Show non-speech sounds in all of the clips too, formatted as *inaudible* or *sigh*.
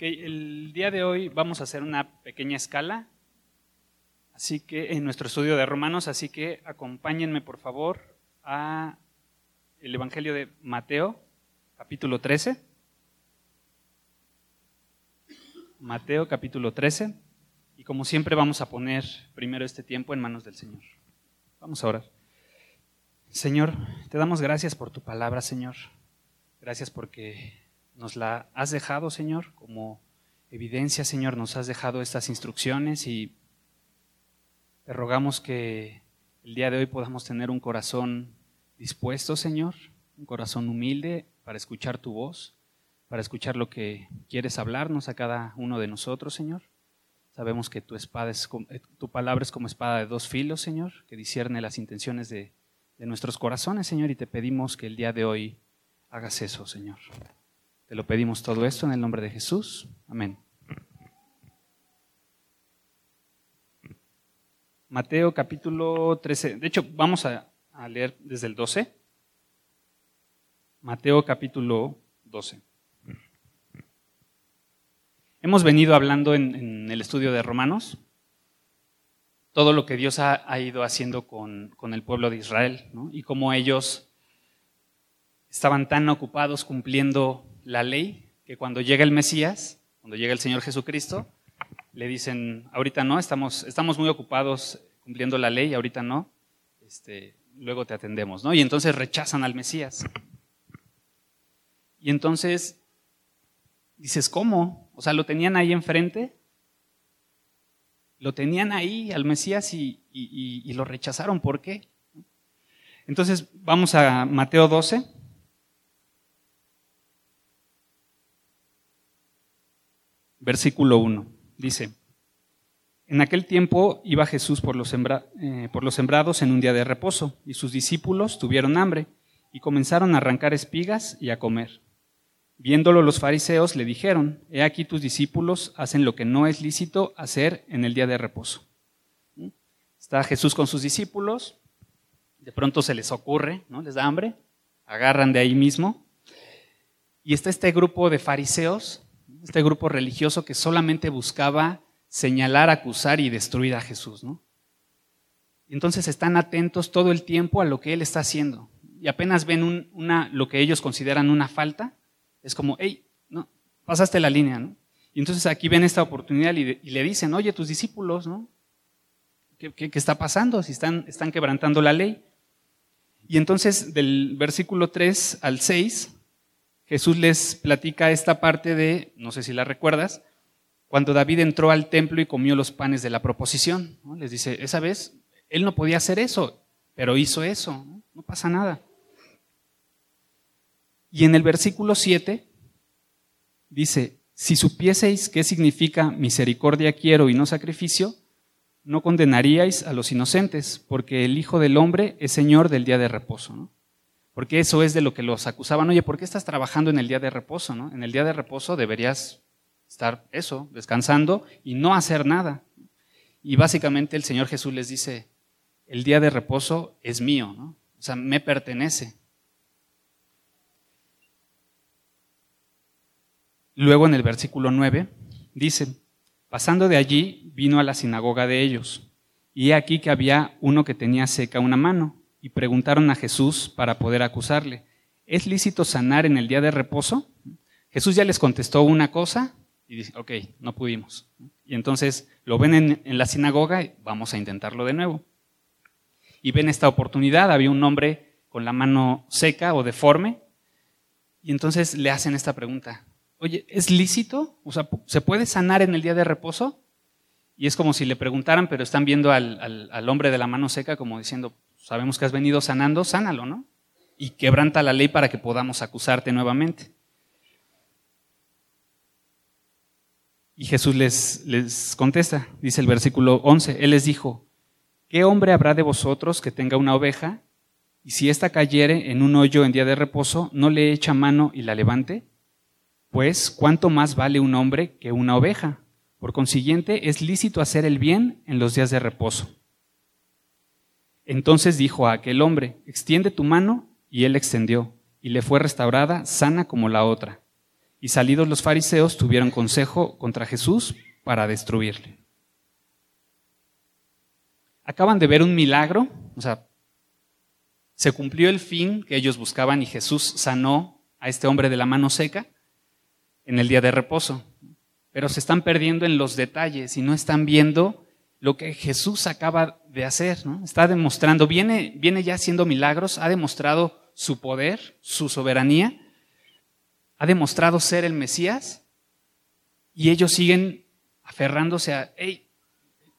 El día de hoy vamos a hacer una pequeña escala, así que en nuestro estudio de Romanos, así que acompáñenme por favor a el Evangelio de Mateo, capítulo 13. Mateo capítulo 13. Y como siempre vamos a poner primero este tiempo en manos del Señor. Vamos a orar. Señor, te damos gracias por tu palabra, Señor. Gracias porque nos la has dejado, Señor, como evidencia, Señor, nos has dejado estas instrucciones y te rogamos que el día de hoy podamos tener un corazón dispuesto, Señor, un corazón humilde para escuchar tu voz, para escuchar lo que quieres hablarnos a cada uno de nosotros, Señor. Sabemos que tu, espada es, eh, tu palabra es como espada de dos filos, Señor, que discierne las intenciones de, de nuestros corazones, Señor, y te pedimos que el día de hoy hagas eso, Señor. Te lo pedimos todo esto en el nombre de Jesús. Amén. Mateo capítulo 13. De hecho, vamos a, leer desde el 12. Mateo capítulo 12. Hemos venido hablando en, el estudio de Romanos todo lo que Dios ha, ido haciendo con, el pueblo de Israel y cómo ellos estaban tan ocupados cumpliendo la ley que cuando llega el Mesías, cuando llega el Señor Jesucristo, le dicen, ahorita no, estamos, estamos muy ocupados cumpliendo la ley, ahorita no, este, luego te atendemos, ¿no? Y entonces rechazan al Mesías. Y entonces dices, ¿cómo? O sea, lo tenían ahí enfrente, lo tenían ahí al Mesías y, lo rechazaron. ¿Por qué? Entonces vamos a Mateo 12. Versículo 1. Dice, en aquel tiempo iba Jesús por los, eh, por los sembrados en un día de reposo, y sus discípulos tuvieron hambre, y comenzaron a arrancar espigas y a comer. Viéndolo los fariseos le dijeron, He aquí tus discípulos hacen lo que no es lícito hacer en el día de reposo. Está Jesús con sus discípulos, de pronto se les ocurre, ¿no? Les da hambre, agarran de ahí mismo. Y está este grupo de fariseos, este grupo religioso que solamente buscaba señalar, acusar y destruir a Jesús, ¿no? Entonces están atentos todo el tiempo a lo que él está haciendo. Y apenas ven una, lo que ellos consideran una falta, es como, hey, no, pasaste la línea, ¿no? Y entonces aquí ven esta oportunidad y, le dicen, oye, tus discípulos, ¿no? ¿Qué, está pasando? Si están, están quebrantando la ley. Y entonces del versículo 3 al 6, Jesús les platica esta parte de, no sé si la recuerdas, cuando David entró al templo y comió los panes de la proposición. Les dice, esa vez él no podía hacer eso, pero hizo eso, no, pasa nada. Y en el versículo 7 dice, si supieseis qué significa misericordia quiero y no sacrificio, no condenaríais a los inocentes, porque el Hijo del Hombre es Señor del día de reposo. Porque eso es de lo que los acusaban. Oye, ¿por qué estás trabajando en el día de reposo? ¿no? En el día de reposo deberías estar eso, descansando y no hacer nada. Y básicamente el Señor Jesús les dice, el día de reposo es mío, o sea, me pertenece. Luego en el versículo 9 dice, pasando de allí vino a la sinagoga de ellos, y he aquí que había uno que tenía seca una mano, y preguntaron a Jesús para poder acusarle, ¿es lícito sanar en el día de reposo? Jesús ya les contestó una cosa y dice, ok, no pudimos. Y entonces lo ven en, la sinagoga y vamos a intentarlo de nuevo. Y ven esta oportunidad, había un hombre con la mano seca o deforme, y entonces le hacen esta pregunta, oye, ¿es lícito? ¿se puede sanar en el día de reposo? Y es como si le preguntaran, pero están viendo al, al, hombre de la mano seca como diciendo, sabemos que has venido sanando, sánalo, ¿no? Y quebranta la ley para que podamos acusarte nuevamente. Y Jesús les, les contesta, dice el versículo 11, Él les dijo, ¿qué hombre habrá de vosotros que tenga una oveja y si ésta cayere en un hoyo en día de reposo, no le echa mano y la levante? Pues, ¿cuánto más vale un hombre que una oveja? Por consiguiente, es lícito hacer el bien en los días de reposo. Entonces dijo a aquel hombre, extiende tu mano, y él extendió, y le fue restaurada sana como la otra. y salidos los fariseos tuvieron consejo contra Jesús para destruirle. Acaban de ver un milagro, o sea, se cumplió el fin que ellos buscaban y Jesús sanó a este hombre de la mano seca en el día de reposo. Pero se están perdiendo en los detalles y no están viendo lo que Jesús acaba de hacer. ¿no? Está demostrando, viene, viene ya haciendo milagros, ha demostrado su poder, su soberanía, ha demostrado ser el Mesías y ellos siguen aferrándose a, hey,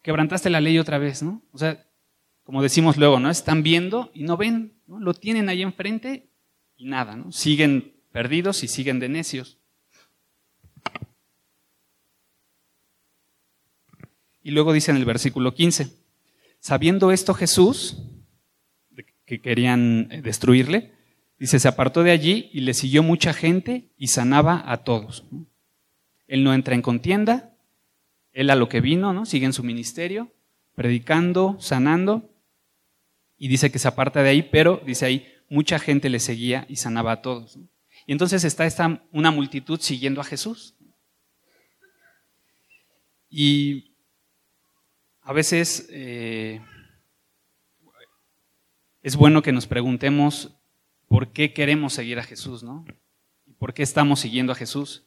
quebrantaste la ley otra vez, ¿no? O sea, como decimos luego, ¿no? Están viendo y no ven, ¿no? Lo tienen ahí enfrente y nada, ¿no? Siguen perdidos y siguen de necios. Y luego dice en el versículo 15, sabiendo esto Jesús, que querían eh, destruirle, dice, se apartó de allí y le siguió mucha gente y sanaba a todos. Él no entra en contienda, él a lo que vino, ¿no? Sigue en su ministerio, predicando, sanando, y dice que se aparta de ahí, pero dice ahí, mucha gente le seguía y sanaba a todos. Y entonces está esta, una multitud siguiendo a Jesús. Y a veces eh, es bueno que nos preguntemos por qué queremos seguir a Jesús, ¿no? ¿Y por qué estamos siguiendo a Jesús?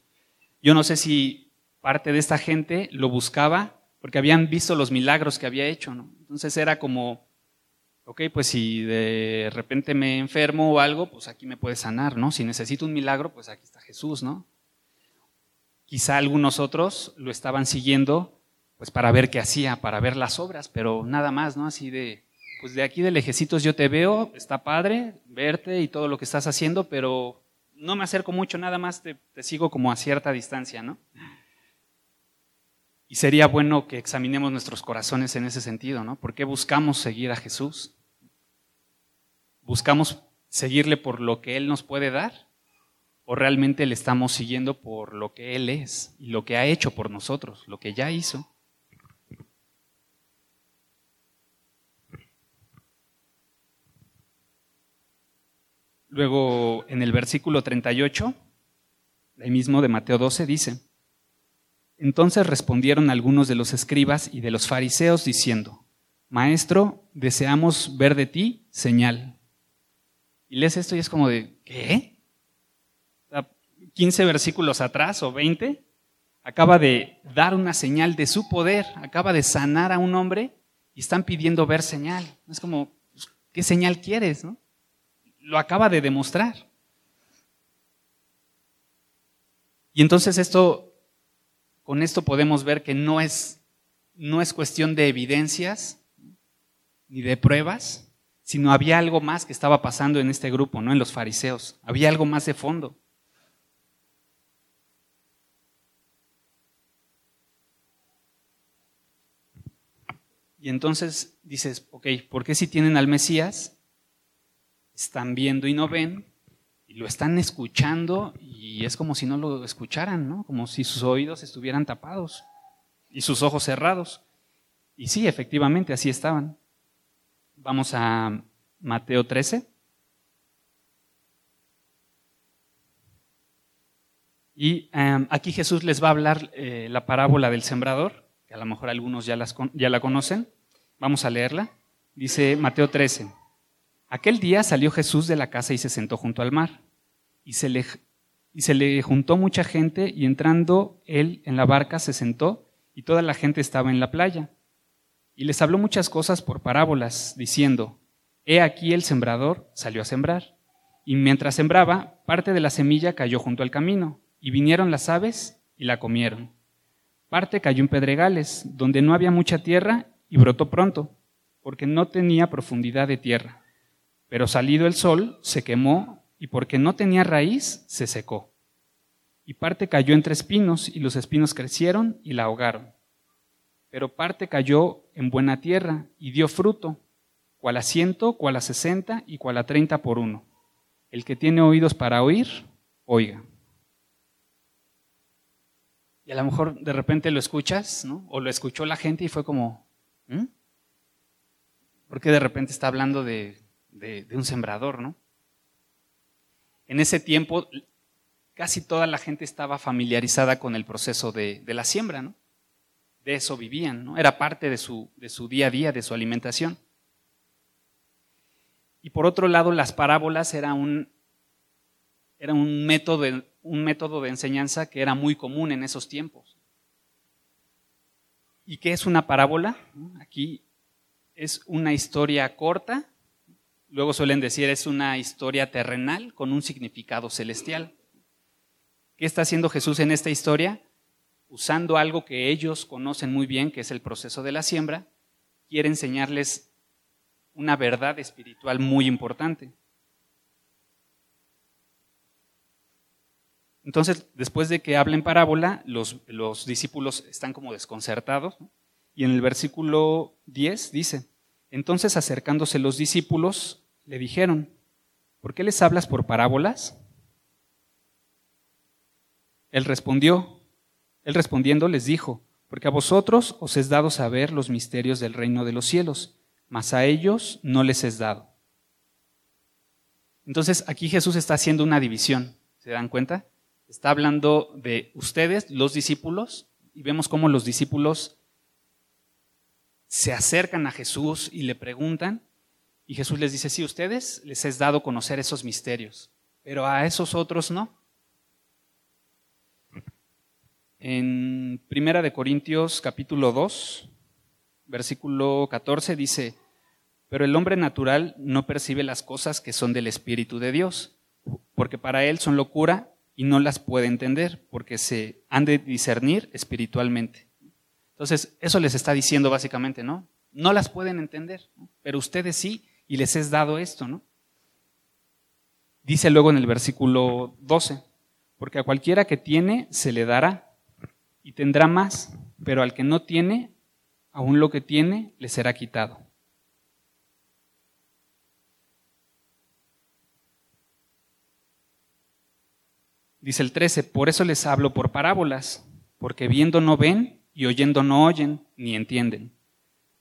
Yo no sé si parte de esta gente lo buscaba porque habían visto los milagros que había hecho, ¿no? Entonces era como, ok, pues si de repente me enfermo o algo, pues aquí me puede sanar, ¿no? Si necesito un milagro, pues aquí está Jesús, ¿no? Quizá algunos otros lo estaban siguiendo, pues para ver qué hacía, para ver las obras, pero nada más, ¿no? Así de, pues de aquí de lejecitos yo te veo, está padre verte y todo lo que estás haciendo, pero no me acerco mucho, nada más te, te sigo como a cierta distancia, ¿no? Y sería bueno que examinemos nuestros corazones en ese sentido, ¿no? ¿Por qué buscamos seguir a Jesús? ¿Buscamos seguirle por lo que Él nos puede dar? ¿O realmente le estamos siguiendo por lo que Él es y lo que ha hecho por nosotros, lo que ya hizo? Luego, en el versículo 38, ahí mismo de Mateo 12, dice, Entonces respondieron algunos de los escribas y de los fariseos diciendo, Maestro, deseamos ver de ti señal. Y lees esto y es como de, ¿qué? 15 versículos atrás o 20, acaba de dar una señal de su poder, acaba de sanar a un hombre y están pidiendo ver señal. Es como, pues, ¿qué señal quieres? No? Lo acaba de demostrar. Y entonces esto, con esto podemos ver que no es, no es cuestión de evidencias ni de pruebas, sino había algo más que estaba pasando en este grupo, ¿no? En los fariseos. Había algo más de fondo. Y entonces dices, ok, ¿por qué si tienen al Mesías están viendo y no ven, y lo están escuchando y es como si no lo escucharan, ¿no? Como si sus oídos estuvieran tapados y sus ojos cerrados. Y sí, efectivamente, así estaban. Vamos a Mateo 13. Y em, aquí Jesús les va a hablar eh, la parábola del sembrador, que a lo mejor algunos ya, la conocen. Vamos a leerla. Dice Mateo 13. Aquel día salió Jesús de la casa y se sentó junto al mar. Y se, le, y se le juntó mucha gente y entrando él en la barca se sentó y toda la gente estaba en la playa. Y les habló muchas cosas por parábolas, diciendo, He aquí el sembrador salió a sembrar. Y mientras sembraba, parte de la semilla cayó junto al camino, y vinieron las aves y la comieron. Parte cayó en pedregales, donde no había mucha tierra, y brotó pronto, porque no tenía profundidad de tierra. Pero salido el sol, se quemó y porque no tenía raíz, se secó. Y parte cayó entre espinos y los espinos crecieron y la ahogaron. Pero parte cayó en buena tierra y dio fruto, cual a ciento, cual a sesenta y cual a treinta por uno. El que tiene oídos para oír, oiga. Y a lo mejor de repente lo escuchas, ¿no? O lo escuchó la gente y fue como, ¿por Porque de repente está hablando de de, un sembrador, ¿no? En ese tiempo casi toda la gente estaba familiarizada con el proceso de, la siembra, ¿no? De eso vivían, ¿no? Era parte de su, de su día a día, de su alimentación. Y por otro lado, las parábolas era un, era un método, un método de enseñanza que era muy común en esos tiempos. ¿Y qué es una parábola? Aquí es una historia corta, luego suelen decir es una historia terrenal con un significado celestial. ¿Qué está haciendo Jesús en esta historia? Usando algo que ellos conocen muy bien, que es el proceso de la siembra, quiere enseñarles una verdad espiritual muy importante. Entonces, después de que habla en parábola, los, los discípulos están como desconcertados. Y en el versículo 10 dice, entonces acercándose los discípulos, le dijeron, ¿por qué les hablas por parábolas? Él respondió, él respondiendo les dijo, porque a vosotros os es dado saber los misterios del reino de los cielos, mas a ellos no les es dado. Entonces aquí Jesús está haciendo una división, ¿se dan cuenta? Está hablando de ustedes, los discípulos, y vemos cómo los discípulos se acercan a Jesús y le preguntan, y Jesús les dice, sí, ustedes les es dado conocer esos misterios, pero a esos otros no. En Primera de Corintios capítulo 2, versículo 14 dice, pero el hombre natural no percibe las cosas que son del Espíritu de Dios, porque para él son locura y no las puede entender, porque se han de discernir espiritualmente. Entonces, eso les está diciendo básicamente, ¿no? No las pueden entender, pero ustedes sí, y les es dado esto, ¿no? Dice luego en el versículo 12, porque a cualquiera que tiene se le dará y tendrá más, pero al que no tiene, aún lo que tiene le será quitado. Dice el 13, por eso les hablo por parábolas, porque viendo no ven y oyendo no oyen ni entienden.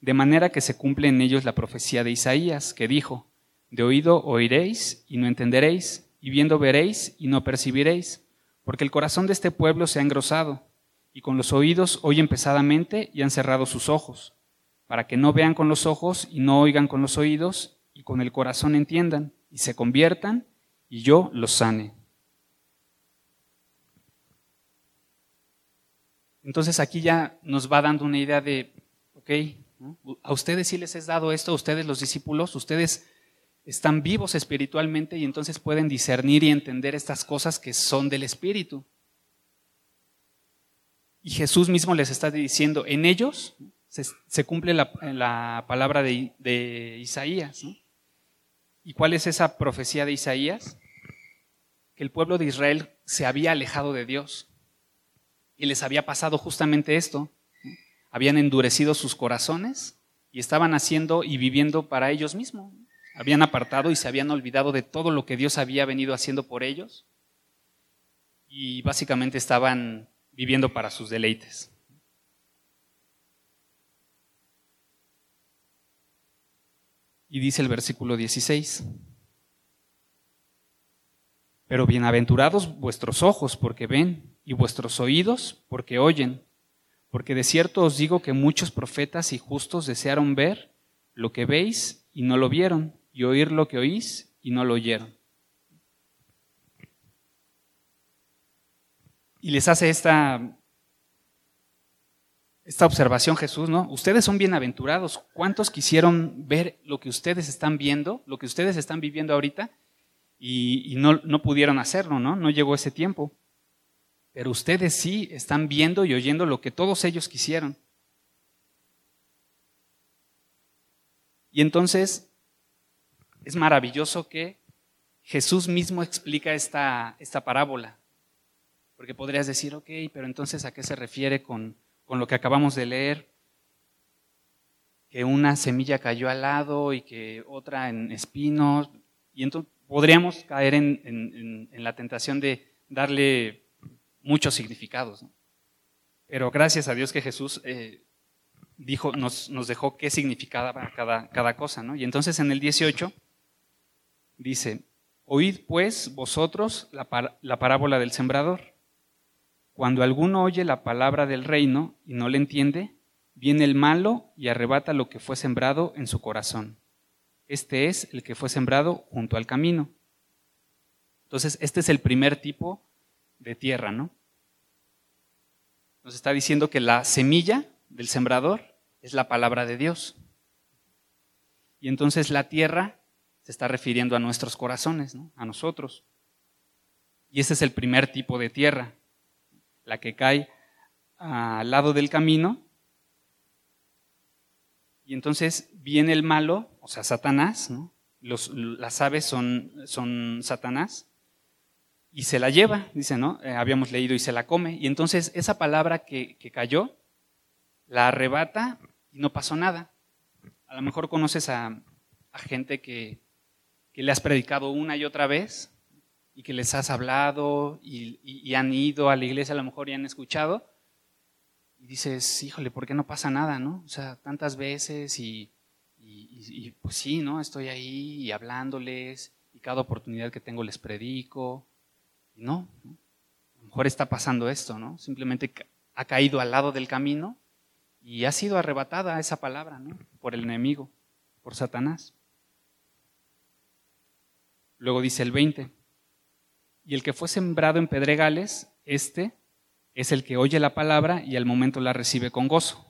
De manera que se cumple en ellos la profecía de Isaías, que dijo, de oído oiréis y no entenderéis, y viendo veréis y no percibiréis, porque el corazón de este pueblo se ha engrosado y con los oídos oyen pesadamente y han cerrado sus ojos, para que no vean con los ojos y no oigan con los oídos, y con el corazón entiendan, y se conviertan, y yo los sane. Entonces aquí ya nos va dando una idea de, ok, a ustedes sí les es dado esto, a ustedes los discípulos, ustedes están vivos espiritualmente y entonces pueden discernir y entender estas cosas que son del Espíritu. Y Jesús mismo les está diciendo, en ellos se, cumple la, palabra de, Isaías. ¿Y cuál es esa profecía de Isaías? Que el pueblo de Israel se había alejado de Dios. Y les había pasado justamente esto. Habían endurecido sus corazones y estaban haciendo y viviendo para ellos mismos. Habían apartado y se habían olvidado de todo lo que Dios había venido haciendo por ellos. Y básicamente estaban viviendo para sus deleites. Y dice el versículo 16, pero bienaventurados vuestros ojos porque ven y vuestros oídos porque oyen, porque de cierto os digo que muchos profetas y justos desearon ver lo que veis y no lo vieron, y oír lo que oís y no lo oyeron. Y les hace esta, esta observación Jesús, ¿no? Ustedes son bienaventurados. ¿Cuántos quisieron ver lo que ustedes están viendo, lo que ustedes están viviendo ahorita? Y, no, no pudieron hacerlo, ¿no? No llegó ese tiempo. Pero ustedes sí están viendo y oyendo lo que todos ellos quisieron. Y entonces es maravilloso que Jesús mismo explica esta, esta parábola. Porque podrías decir, ok, pero entonces ¿a qué se refiere con, lo que acabamos de leer? Que una semilla cayó al lado y que otra en espinos. Y entonces podríamos caer en, la tentación de darle muchos significados. Pero gracias a Dios que Jesús eh, dijo, nos, nos, dejó qué significaba cada, cada cosa. ¿no? Y entonces en el 18 dice, Oíd pues vosotros la, la parábola del sembrador. Cuando alguno oye la palabra del reino y no le entiende, viene el malo y arrebata lo que fue sembrado en su corazón. Este es el que fue sembrado junto al camino. Entonces, este es el primer tipo de tierra, ¿no? Nos está diciendo que la semilla del sembrador es la palabra de Dios. Y entonces la tierra se está refiriendo a nuestros corazones, ¿no? a nosotros. Y ese es el primer tipo de tierra, la que cae al lado del camino. Y entonces viene el malo, o sea, Satanás, ¿no? Las aves son, son Satanás, y se la lleva, dice, ¿no? Eh, habíamos leído y se la come. Y entonces esa palabra que, que cayó, la arrebata y no pasó nada. A lo mejor conoces a, gente que, que, le has predicado una y otra vez y que les has hablado y, han ido a la iglesia a lo mejor y han escuchado. Y dices, híjole, ¿por qué no pasa nada, no? O sea, tantas veces y, y pues sí, ¿no? Estoy ahí y hablándoles y cada oportunidad que tengo les predico. ¿No? a lo mejor está pasando esto, ¿no? Simplemente ha caído al lado del camino y ha sido arrebatada esa palabra ¿no? por el enemigo, por Satanás. Luego dice el 20, y el que fue sembrado en pedregales, este es el que oye la palabra y al momento la recibe con gozo,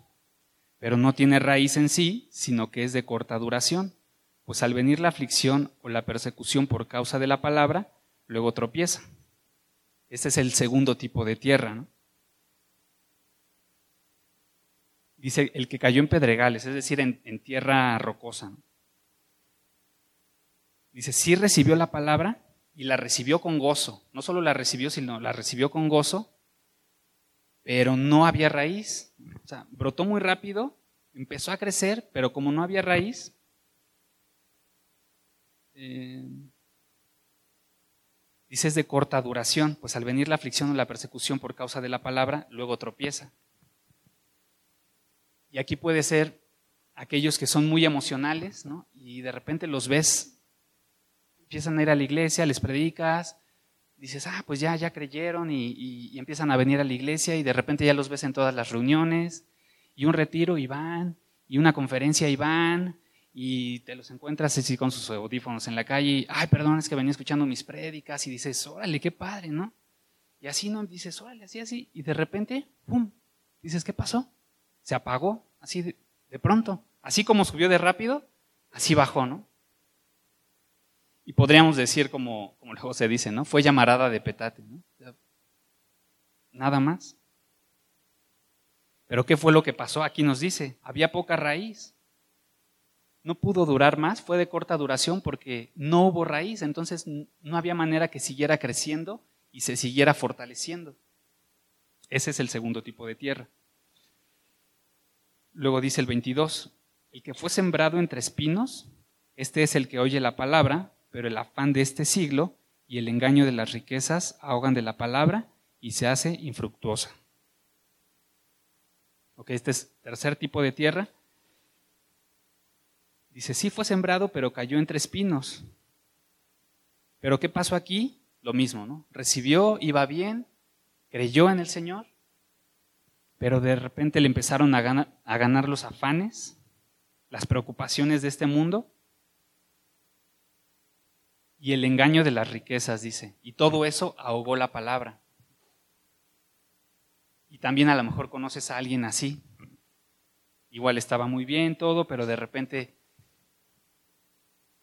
pero no tiene raíz en sí, sino que es de corta duración, pues al venir la aflicción o la persecución por causa de la palabra, luego tropieza. Este es el segundo tipo de tierra. ¿no? dice el que cayó en pedregales, es decir, en, tierra rocosa. Dice, sí recibió la palabra y la recibió con gozo. No solo la recibió, sino la recibió con gozo, pero no había raíz. O sea, brotó muy rápido, empezó a crecer, pero como no había raíz, eh, dice es de corta duración, pues al venir la aflicción o la persecución por causa de la palabra, luego tropieza. Y aquí puede ser aquellos que son muy emocionales, ¿no? Y de repente los ves, empiezan a ir a la iglesia, les predicas, dices, ah, pues ya, ya creyeron y, empiezan a venir a la iglesia y de repente ya los ves en todas las reuniones y un retiro y van, y una conferencia y van, y te los encuentras así con sus audífonos en la calle y, ay, perdón, es que venía escuchando mis prédicas y dices, órale, qué padre, ¿no? Y así, ¿no? Dices, órale, así, así, y de repente, ¡pum! Dices, ¿qué pasó? se apagó, así de, pronto. Así como subió de rápido, así bajó, ¿no? Y podríamos decir, como, como luego se dice, ¿no? Fue llamarada de petate, ¿no? Nada más. Pero ¿qué fue lo que pasó? Aquí nos dice, había poca raíz. No pudo durar más, fue de corta duración porque no hubo raíz, entonces no había manera que siguiera creciendo y se siguiera fortaleciendo. Ese es el segundo tipo de tierra. Luego dice el 22, el que fue sembrado entre espinos, este es el que oye la palabra, pero el afán de este siglo y el engaño de las riquezas ahogan de la palabra y se hace infructuosa. Ok, este es tercer tipo de tierra. Dice, sí fue sembrado, pero cayó entre espinos. Pero ¿qué pasó aquí? Lo mismo, ¿no? Recibió, iba bien, creyó en el Señor, pero de repente le empezaron a ganar, los afanes, las preocupaciones de este mundo y el engaño de las riquezas, dice. Y todo eso ahogó la palabra. Y también a lo mejor conoces a alguien así. Igual estaba muy bien todo, pero de repente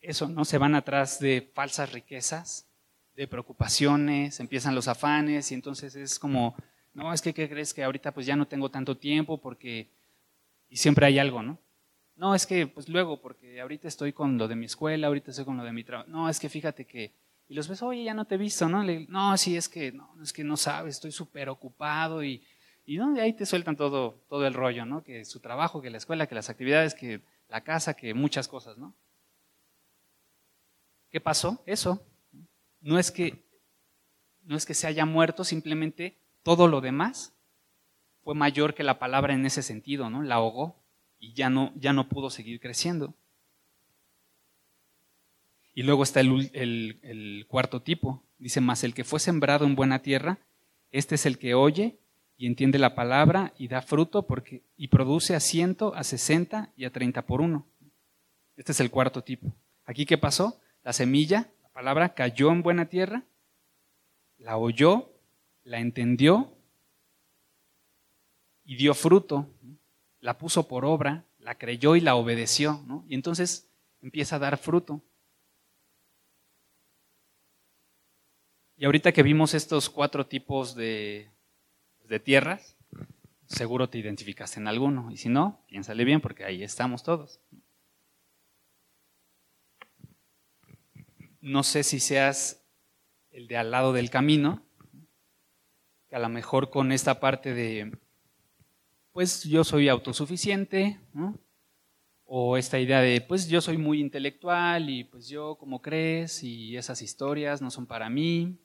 eso, ¿no? Se van atrás de falsas riquezas, de preocupaciones, empiezan los afanes y entonces es como no, es que, ¿qué crees que ahorita pues ya no tengo tanto tiempo porque... Y siempre hay algo, ¿no? No, es que pues luego, porque ahorita estoy con lo de mi escuela, ahorita estoy con lo de mi trabajo. No, es que fíjate que... Y los ves, oye, ya no te he visto, ¿no? no, sí, es que no, es que no sabes, estoy súper ocupado y, y, ¿no? ahí te sueltan todo, todo el rollo, ¿no? Que su trabajo, que la escuela, que las actividades, que la casa, que muchas cosas, ¿no? ¿Qué pasó? Eso. No es que, no es que se haya muerto, simplemente todo lo demás fue mayor que la palabra en ese sentido, ¿no? La ahogó y ya no, ya no pudo seguir creciendo. Y luego está el, el, cuarto tipo. Dice, más el que fue sembrado en buena tierra, este es el que oye y entiende la palabra y da fruto porque, y produce a ciento, a sesenta y a treinta por uno. Este es el cuarto tipo. Aquí, ¿qué pasó? La semilla, la palabra, cayó en buena tierra, la oyó, la entendió y dio fruto, la puso por obra, la creyó y la obedeció, ¿no? Y entonces empieza a dar fruto. Y ahorita que vimos estos cuatro tipos de, de tierras, seguro te identificaste en alguno. Y si no, piénsale bien porque ahí estamos todos. No sé si seas el de al lado del camino, que a lo mejor con esta parte de, pues yo soy autosuficiente, o esta idea de, pues yo soy muy intelectual y pues yo, como crees, y esas historias no son para mí,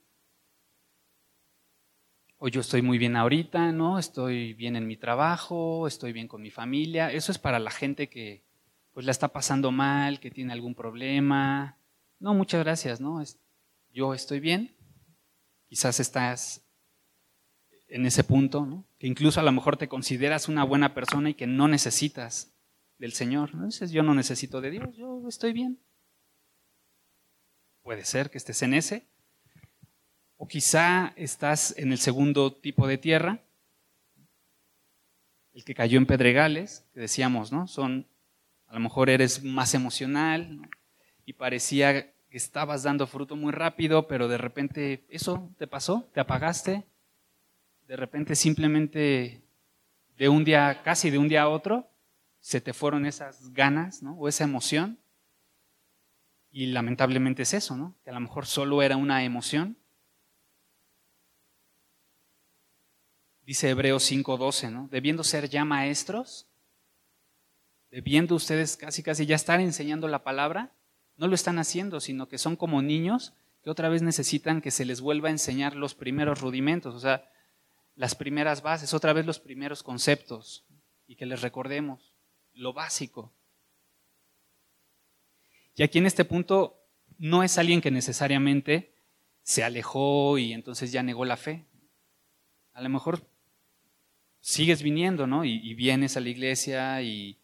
o yo estoy muy bien ahorita, ¿no? Estoy bien en mi trabajo, estoy bien con mi familia. Eso es para la gente que pues la está pasando mal, que tiene algún problema. No, muchas gracias, ¿no? Yo estoy bien. Quizás estás en ese punto, ¿no? Que incluso a lo mejor te consideras una buena persona y que no necesitas del Señor. ¿no? Dices, yo no necesito de Dios, yo estoy bien. Puede ser que estés en ese, o quizá estás en el segundo tipo de tierra, el que cayó en pedregales, que decíamos, ¿no? Son, a lo mejor eres más emocional y parecía estabas dando fruto muy rápido, pero de repente eso te pasó, te apagaste, de repente simplemente de un día, casi de un día a otro, se te fueron esas ganas, ¿no? O esa emoción. Y lamentablemente es eso, ¿no? Que a lo mejor solo era una emoción dice Hebreos 5:12, ¿no? Debiendo ser ya maestros, debiendo ustedes casi casi ya estar enseñando la palabra, no lo están haciendo, sino que son como niños que otra vez necesitan que se les vuelva a enseñar los primeros rudimentos, o sea, las primeras bases, otra vez los primeros conceptos, y que les recordemos lo básico. Y aquí en este punto no es alguien que necesariamente se alejó y entonces ya negó la fe. A lo mejor sigues viniendo, ¿no? Y, vienes a la iglesia y...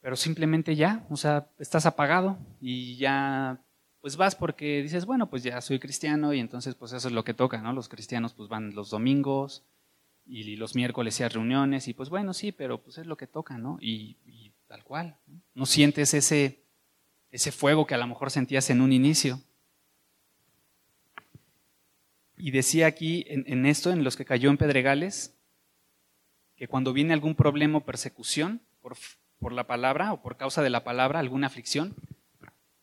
Pero simplemente ya, o sea, estás apagado y ya, pues vas porque dices, bueno, pues ya soy cristiano y entonces pues eso es lo que toca, ¿no? Los cristianos pues van los domingos y los miércoles y a reuniones y pues bueno, sí, pero pues es lo que toca, ¿no? Y, tal cual, ¿no? no sientes ese, ese fuego que a lo mejor sentías en un inicio. Y decía aquí en, esto, en los que cayó en Pedregales, que cuando viene algún problema o persecución por, por la palabra o por causa de la palabra, alguna aflicción,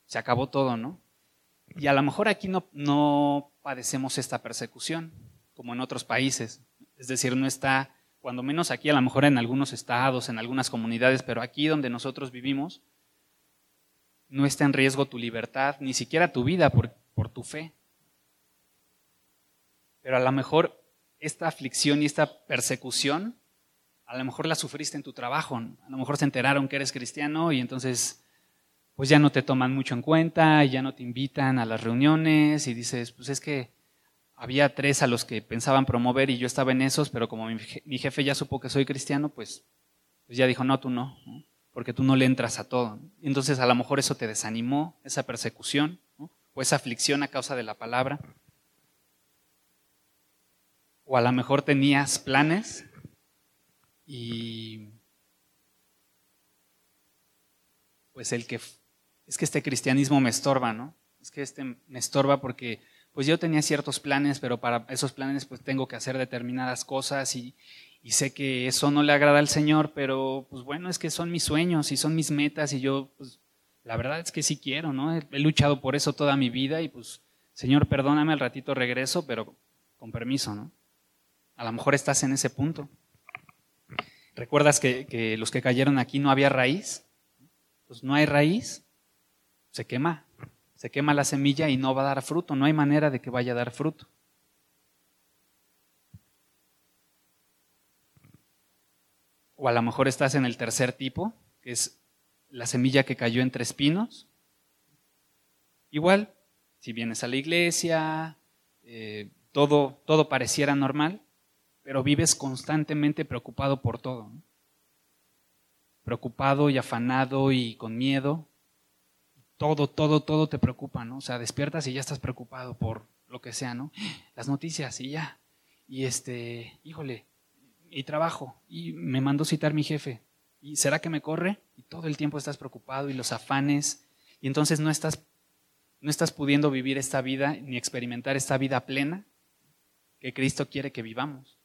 se acabó todo, ¿no? Y a lo mejor aquí no, no padecemos esta persecución, como en otros países. Es decir, no está, cuando menos aquí, a lo mejor en algunos estados, en algunas comunidades, pero aquí donde nosotros vivimos, no está en riesgo tu libertad, ni siquiera tu vida por, por tu fe pero a lo mejor esta aflicción y esta persecución, a lo mejor la sufriste en tu trabajo, a lo mejor se enteraron que eres cristiano y entonces pues ya no te toman mucho en cuenta, ya no te invitan a las reuniones y dices, pues es que había tres a los que pensaban promover y yo estaba en esos, pero como mi jefe ya supo que soy cristiano, pues, pues ya dijo, no, tú no, porque tú no le entras a todo. Entonces a lo mejor eso te desanimó, esa persecución o esa aflicción a causa de la palabra. O a lo mejor tenías planes y pues el que es que este cristianismo me estorba, ¿no? Es que este me estorba porque pues yo tenía ciertos planes, pero para esos planes pues tengo que hacer determinadas cosas y, sé que eso no le agrada al Señor, pero pues bueno, es que son mis sueños y son mis metas y yo pues la verdad es que sí quiero, ¿no? He luchado por eso toda mi vida y pues Señor, perdóname, al ratito regreso, pero con permiso, ¿no? A lo mejor estás en ese punto. ¿Recuerdas que, los que cayeron aquí no había raíz? Pues no hay raíz, se quema. Se quema la semilla y no va a dar fruto. No hay manera de que vaya a dar fruto. O a lo mejor estás en el tercer tipo, que es la semilla que cayó entre espinos. Igual, si vienes a la iglesia, eh, todo, todo pareciera normal, pero vives constantemente preocupado por todo. Preocupado y afanado y con miedo. Todo, todo, todo te preocupa, ¿no? O sea, despiertas y ya estás preocupado por lo que sea, ¿no? *gasps* Las noticias y ya. Y este, híjole, y trabajo, y me mandó citar mi jefe, ¿y será que me corre? Y todo el tiempo estás preocupado y los afanes, y entonces no estás, no estás pudiendo vivir esta vida ni experimentar esta vida plena que Cristo quiere que vivamos.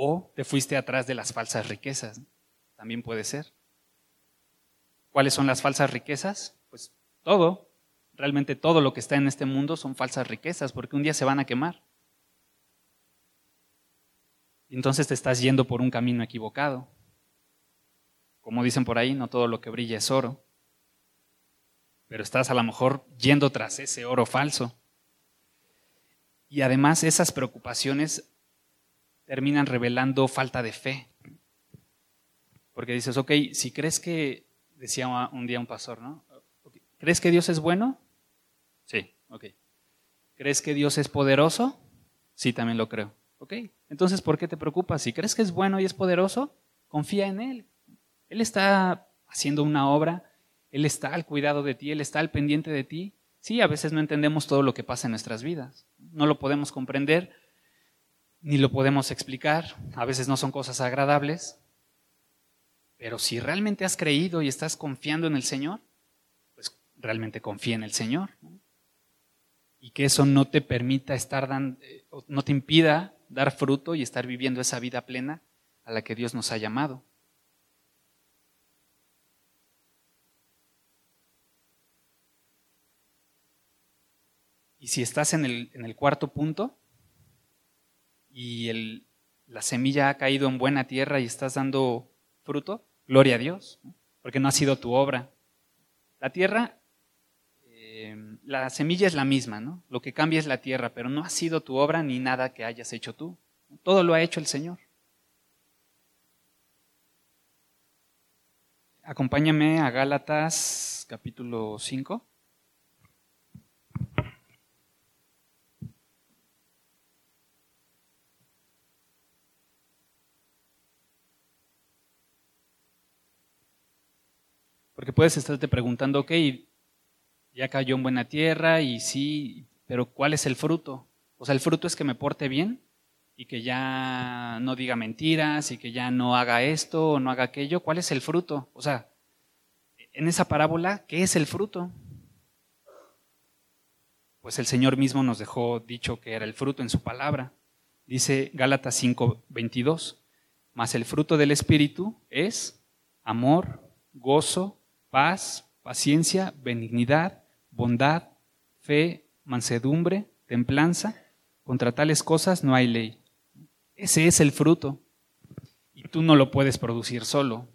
O te fuiste atrás de las falsas riquezas, también puede ser. ¿Cuáles son las falsas riquezas? Pues todo, realmente todo lo que está en este mundo son falsas riquezas, porque un día se van a quemar. Entonces te estás yendo por un camino equivocado. Como dicen por ahí, no todo lo que brilla es oro, pero estás a lo mejor yendo tras ese oro falso. Y además esas preocupaciones terminan revelando falta de fe. Porque dices, ok, si crees que, decía un día un pastor, ¿no? ¿Crees que Dios es bueno? Sí, ok. ¿Crees que Dios es poderoso? Sí, también lo creo. Ok, entonces, ¿por qué te preocupas? Si crees que es bueno y es poderoso, confía en Él. Él está haciendo una obra, Él está al cuidado de ti, Él está al pendiente de ti. Sí, a veces no entendemos todo lo que pasa en nuestras vidas. No lo podemos comprender, ni lo podemos explicar. A veces no son cosas agradables. Pero si realmente has creído y estás confiando en el Señor, pues realmente confía en el Señor. Y que eso no te permita estar dando, eh, no te impida dar fruto y estar viviendo esa vida plena a la que Dios nos ha llamado. Y si estás en el, en el cuarto punto y el, la semilla ha caído en buena tierra y estás dando fruto, gloria a Dios, porque no ha sido tu obra. La tierra, eh, la semilla es la misma, ¿no? Lo que cambia es la tierra, pero no ha sido tu obra ni nada que hayas hecho tú. Todo lo ha hecho el Señor. Acompáñame a Gálatas capítulo 5. Porque puedes estarte preguntando, ok, ya cayó en buena tierra y sí, pero ¿cuál es el fruto? O sea, el fruto es que me porte bien y que ya no diga mentiras y que ya no haga esto o no haga aquello. ¿Cuál es el fruto? O sea, en esa parábola, ¿qué es el fruto? Pues el Señor mismo nos dejó dicho que era el fruto en su palabra. Dice Gálatas 5:22, mas el fruto del Espíritu es amor, gozo, paz, paciencia, benignidad, bondad, fe, mansedumbre, templanza. Contra tales cosas no hay ley. Ese es el fruto. Y tú no lo puedes producir solo.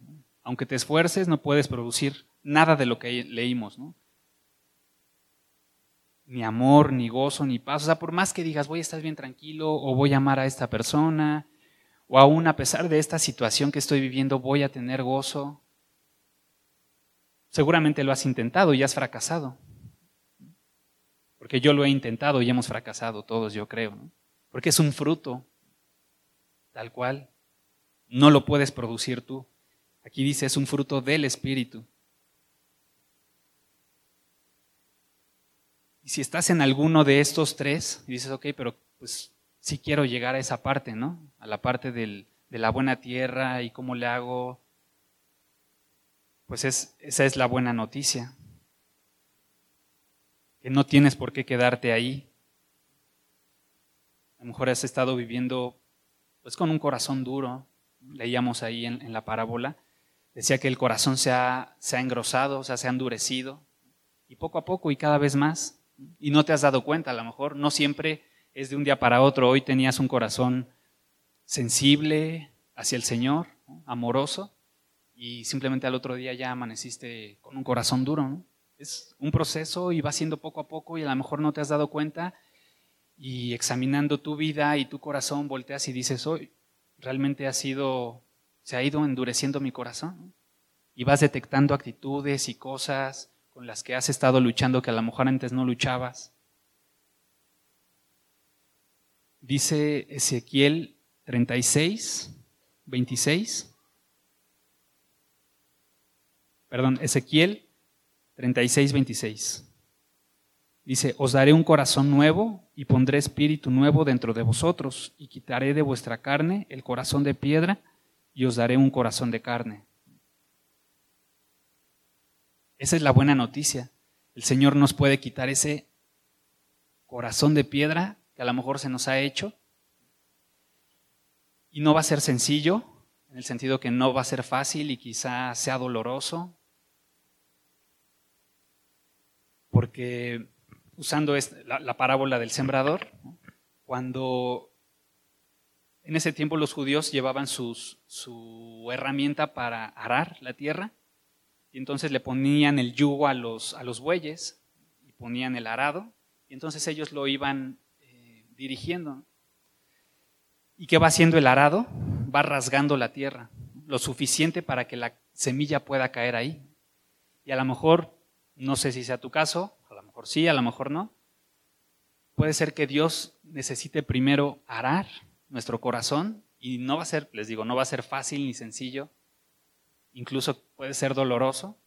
Aunque te esfuerces, no puedes producir nada de lo que leímos. Ni amor, ni gozo, ni paz. O sea, por más que digas, voy a estar bien tranquilo, o voy a amar a esta persona, o aún a pesar de esta situación que estoy viviendo, voy a tener gozo, Seguramente lo has intentado y has fracasado. Porque yo lo he intentado y hemos fracasado todos, yo creo. Porque es un fruto, tal cual. No lo puedes producir tú. Aquí dice, es un fruto del Espíritu. Y si estás en alguno de estos tres, y dices, ok, pero pues sí quiero llegar a esa parte, ¿no? A la parte del, de la buena tierra y cómo le hago pues es, esa es la buena noticia. Que no tienes por qué quedarte ahí. A lo mejor has estado viviendo pues con un corazón duro. Leíamos ahí en, la parábola. Decía que el corazón se ha, se ha engrosado, o se ha endurecido. Y poco a poco y cada vez más. Y no te has dado cuenta, a lo mejor. No siempre es de un día para otro. Hoy tenías un corazón sensible hacia el Señor, amoroso y simplemente al otro día ya amaneciste con un corazón duro. Es un proceso y va siendo poco a poco y a lo mejor no te has dado cuenta y examinando tu vida y tu corazón volteas y dices, hoy realmente ha sido, se ha ido endureciendo mi corazón. y vas detectando actitudes y cosas con las que has estado luchando que a lo mejor antes no luchabas. Dice Ezequiel 36, 26. Perdón, Ezequiel 36, 26. Dice, os daré un corazón nuevo y pondré espíritu nuevo dentro de vosotros y quitaré de vuestra carne el corazón de piedra y os daré un corazón de carne. Esa es la buena noticia. El Señor nos puede quitar ese corazón de piedra que a lo mejor se nos ha hecho. Y no va a ser sencillo, en el sentido que no va a ser fácil y quizá sea doloroso. Porque usando la, parábola del sembrador, cuando en ese tiempo los judíos llevaban su herramienta para arar la tierra, y entonces le ponían el yugo a los, bueyes y ponían el arado, y entonces ellos lo iban eh, dirigiendo. ¿Y qué va haciendo el arado? Va rasgando la tierra, lo suficiente para que la semilla pueda caer ahí. Y a lo mejor, no sé si sea tu caso, a lo mejor sí, a lo mejor no. Puede ser que Dios necesite primero arar nuestro corazón y no va a ser, les digo, no va a ser fácil ni sencillo, incluso puede ser doloroso,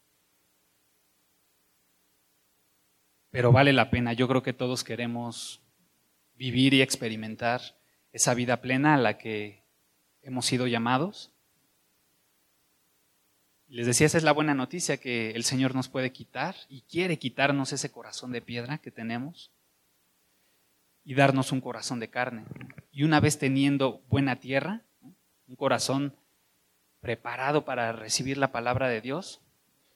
pero vale la pena. Yo creo que todos queremos vivir y experimentar esa vida plena a la que hemos sido llamados. Les decía, esa es la buena noticia, que el Señor nos puede quitar y quiere quitarnos ese corazón de piedra que tenemos y darnos un corazón de carne. Y una vez teniendo buena tierra, un corazón preparado para recibir la palabra de Dios,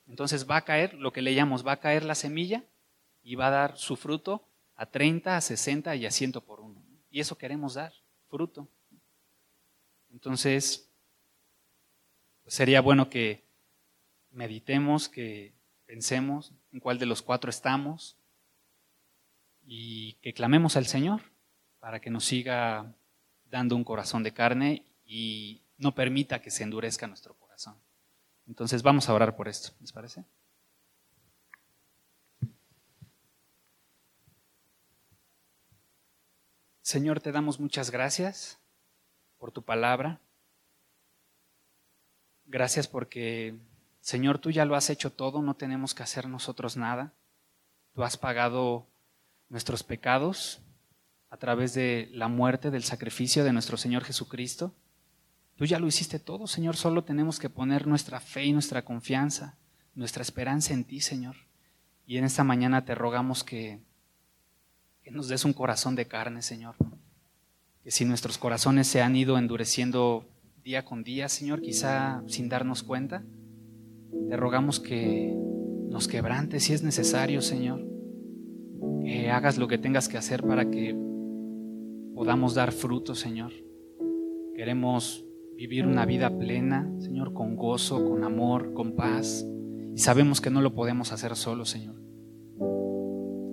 entonces va a caer, lo que leíamos, va a caer la semilla y va a dar su fruto a 30, a 60 y a 100 por uno. Y eso queremos dar, fruto. Entonces, sería bueno que meditemos, que pensemos en cuál de los cuatro estamos y que clamemos al Señor para que nos siga dando un corazón de carne y no permita que se endurezca nuestro corazón. Entonces vamos a orar por esto, ¿les parece? Señor, te damos muchas gracias por tu palabra. Gracias porque, Señor, tú ya lo has hecho todo, no tenemos que hacer nosotros nada. Tú has pagado nuestros pecados a través de la muerte, del sacrificio de nuestro Señor Jesucristo. Tú ya lo hiciste todo, Señor, solo tenemos que poner nuestra fe y nuestra confianza, nuestra esperanza en ti, Señor. Y en esta mañana te rogamos que, que nos des un corazón de carne, Señor. Que si nuestros corazones se han ido endureciendo día con día, Señor, quizá sin darnos cuenta, te rogamos que nos quebrantes si es necesario, Señor. Que hagas lo que tengas que hacer para que podamos dar fruto, Señor. Queremos vivir una vida plena, Señor, con gozo, con amor, con paz. Y sabemos que no lo podemos hacer solo, Señor.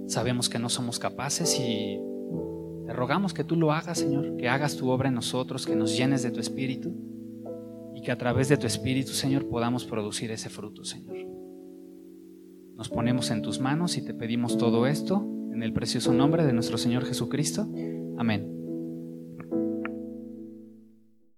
Sabemos que no somos capaces y te rogamos que tú lo hagas, Señor, que hagas tu obra en nosotros, que nos llenes de tu espíritu y que a través de tu espíritu, Señor, podamos producir ese fruto, Señor. Nos ponemos en tus manos y te pedimos todo esto en el precioso nombre de nuestro Señor Jesucristo. Amén.